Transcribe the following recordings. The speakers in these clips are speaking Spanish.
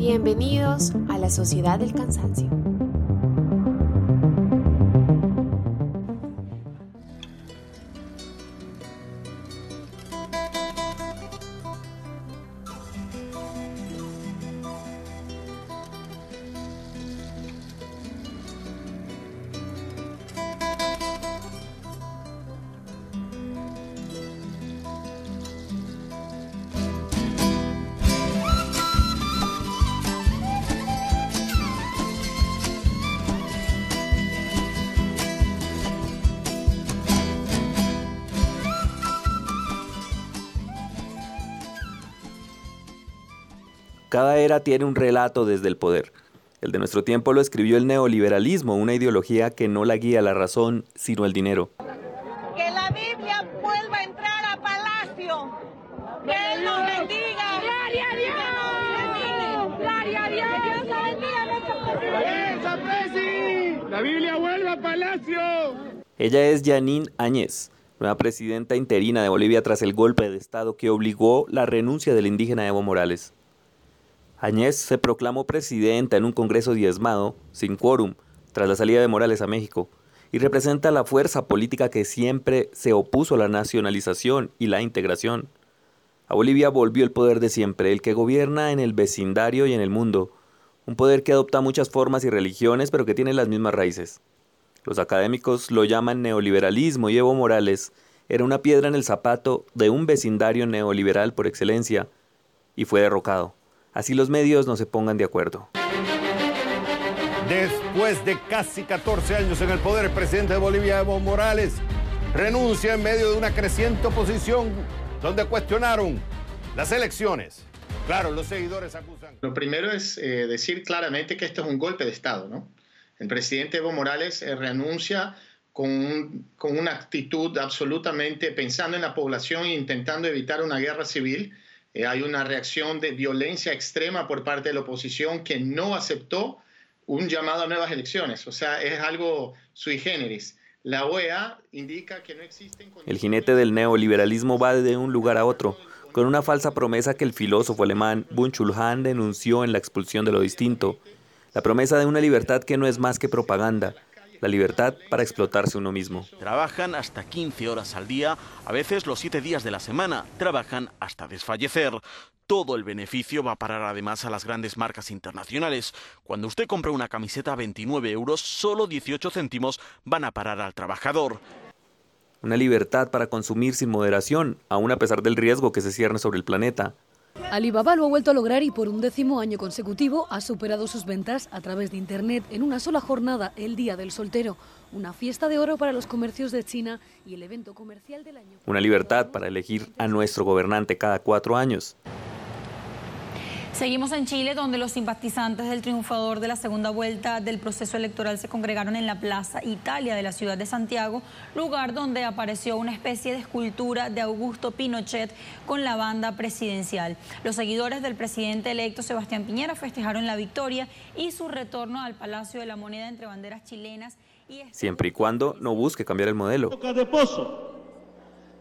Bienvenidos a la Sociedad del Cansancio. Cada era tiene un relato desde el poder. El de nuestro tiempo lo escribió el neoliberalismo, una ideología que no la guía la razón, sino el dinero. Que la Biblia vuelva a entrar a Palacio. Que Él nos bendiga. ¡Gloria a Dios! ¡Gloria a Dios! ¡Esa ¡La Biblia vuelva a Palacio! Ella es Janine Áñez, nueva presidenta interina de Bolivia tras el golpe de Estado que obligó la renuncia del indígena Evo Morales. Añez se proclamó presidenta en un congreso diezmado, sin quórum, tras la salida de Morales a México, y representa la fuerza política que siempre se opuso a la nacionalización y la integración. A Bolivia volvió el poder de siempre, el que gobierna en el vecindario y en el mundo, un poder que adopta muchas formas y religiones, pero que tiene las mismas raíces. Los académicos lo llaman neoliberalismo y Evo Morales era una piedra en el zapato de un vecindario neoliberal por excelencia, y fue derrocado así los medios no se pongan de acuerdo. Después de casi 14 años en el poder, el presidente de Bolivia, Evo Morales, renuncia en medio de una creciente oposición donde cuestionaron las elecciones. Claro, los seguidores acusan. Lo primero es eh, decir claramente que esto es un golpe de Estado, ¿no? El presidente Evo Morales eh, renuncia con, con, una actitud absolutamente pensando en la población e intentando evitar una guerra civil eh, hay una reacción de violencia extrema por parte de la oposición que no aceptó un llamado a nuevas elecciones. O sea, es algo sui generis. La OEA indica que no existen... El jinete del neoliberalismo va de un lugar a otro, con una falsa promesa que el filósofo alemán Bunchul Han denunció en la expulsión de lo distinto, la promesa de una libertad que no es más que propaganda, la libertad para explotarse uno mismo. Trabajan hasta 15 horas al día, a veces los 7 días de la semana, trabajan hasta desfallecer. Todo el beneficio va a parar además a las grandes marcas internacionales. Cuando usted compra una camiseta a 29 euros, solo 18 céntimos van a parar al trabajador. Una libertad para consumir sin moderación, aun a pesar del riesgo que se cierne sobre el planeta. Alibaba lo ha vuelto a lograr y por un décimo año consecutivo ha superado sus ventas a través de Internet en una sola jornada, el Día del Soltero, una fiesta de oro para los comercios de China y el evento comercial del año. Una libertad para elegir a nuestro gobernante cada cuatro años. Seguimos en Chile, donde los simpatizantes del triunfador de la segunda vuelta del proceso electoral se congregaron en la Plaza Italia de la ciudad de Santiago, lugar donde apareció una especie de escultura de Augusto Pinochet con la banda presidencial. Los seguidores del presidente electo Sebastián Piñera festejaron la victoria y su retorno al Palacio de la Moneda entre banderas chilenas y... Siempre y cuando no busque cambiar el modelo. De pozo,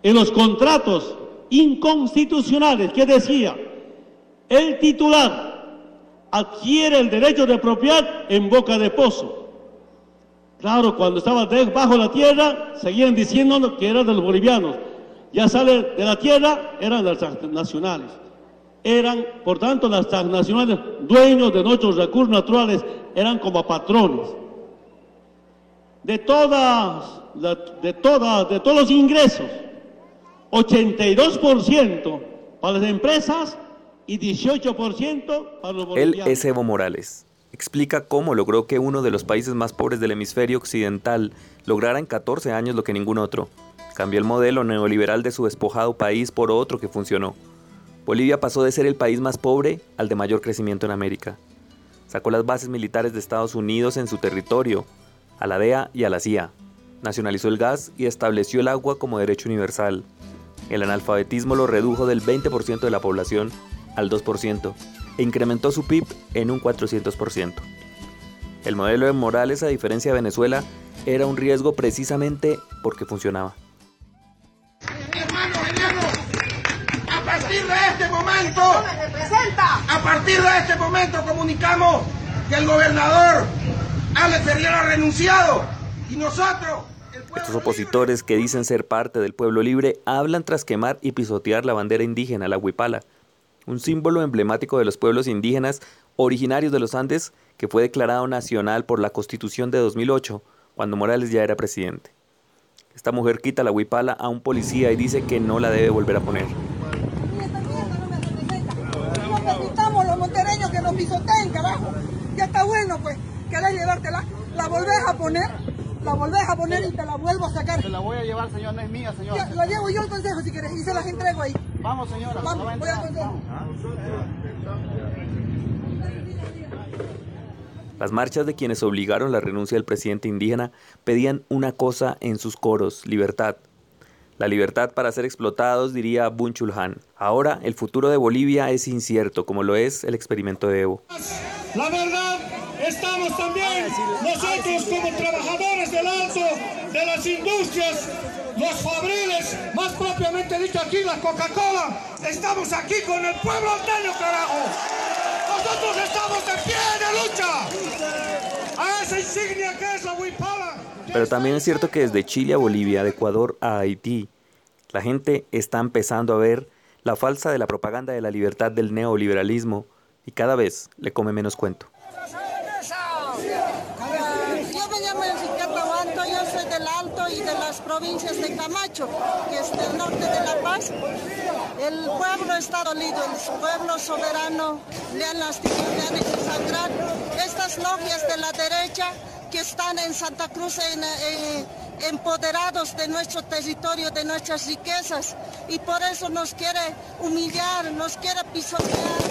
en los contratos inconstitucionales que decía el titular adquiere el derecho de propiedad en boca de pozo. Claro, cuando estaba bajo la tierra, seguían diciendo que era de los bolivianos. Ya sale de la tierra, eran las transnacionales. Eran, por tanto, las transnacionales dueños de nuestros recursos naturales, eran como patrones. De todas, de todas, de todos los ingresos, 82% para las empresas y 18% para los bolivianos. Él es Evo Morales. Explica cómo logró que uno de los países más pobres del hemisferio occidental lograra en 14 años lo que ningún otro. Cambió el modelo neoliberal de su despojado país por otro que funcionó. Bolivia pasó de ser el país más pobre al de mayor crecimiento en América. Sacó las bases militares de Estados Unidos en su territorio, a la DEA y a la CIA. Nacionalizó el gas y estableció el agua como derecho universal. El analfabetismo lo redujo del 20% de la población al 2% e incrementó su PIB en un 400%. El modelo de Morales, a diferencia de Venezuela, era un riesgo precisamente porque funcionaba. Hermano, a partir de este momento momento, a partir de este momento comunicamos que el gobernador Alex Ferriera ha renunciado y nosotros... Estos opositores que dicen ser parte del pueblo libre hablan tras quemar y pisotear la bandera indígena, la huipala, un símbolo emblemático de los pueblos indígenas originarios de los Andes que fue declarado nacional por la Constitución de 2008, cuando Morales ya era presidente. Esta mujer quita la huipala a un policía y dice que no la debe volver a poner. No permitamos los montereños que nos pisoteen, carajo. Ya está bueno, pues. ¿Querés llevártela? ¿La volvés a poner? La volvés a poner y te la vuelvo a sacar. Se la voy a llevar, señor, no es mía, señor. La llevo yo al consejo si quieres y se las entrego ahí. Vamos, señora. Vamos, voy al consejo. Las marchas de quienes obligaron la renuncia del presidente indígena pedían una cosa en sus coros, libertad. La libertad para ser explotados, diría Bunchulhan. Ahora el futuro de Bolivia es incierto, como lo es el experimento de Evo. La verdad, estamos también nosotros como trabajadores del alto, de las industrias, los fabriles, más propiamente dicho aquí la Coca-Cola, estamos aquí con el pueblo alteño, carajo. Nosotros estamos de pie de lucha a esa insignia que es la Huipala. Pero también es cierto que desde Chile a Bolivia, de Ecuador a Haití, la gente está empezando a ver la falsa de la propaganda de la libertad del neoliberalismo y cada vez le come menos cuento. Yo me llamo Enriqueta Banto, yo soy del Alto y de las provincias de Camacho, que es del norte de La Paz. El pueblo está dolido, el pueblo soberano le han lastimado, le han hecho sangrar. Estas logias de la derecha que están en Santa Cruz eh, empoderados de nuestro territorio, de nuestras riquezas, y por eso nos quiere humillar, nos quiere pisotear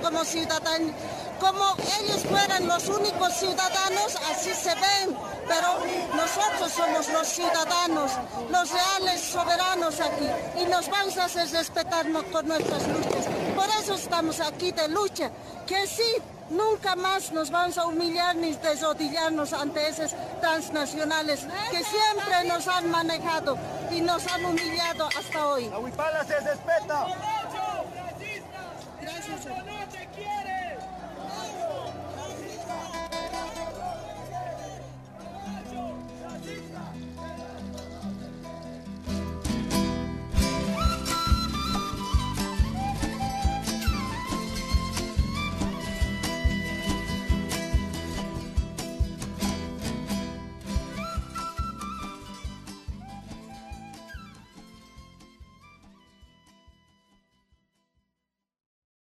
como ciudadanos. Como ellos fueran los únicos ciudadanos, así se ven, pero nosotros somos los ciudadanos, los reales soberanos aquí, y nos vamos a hacer respetarnos con nuestras luchas. Por eso estamos aquí de lucha, que sí, Nunca más nos vamos a humillar ni desrodillarnos ante esos transnacionales que siempre nos han manejado y nos han humillado hasta hoy. La huipala se respeta.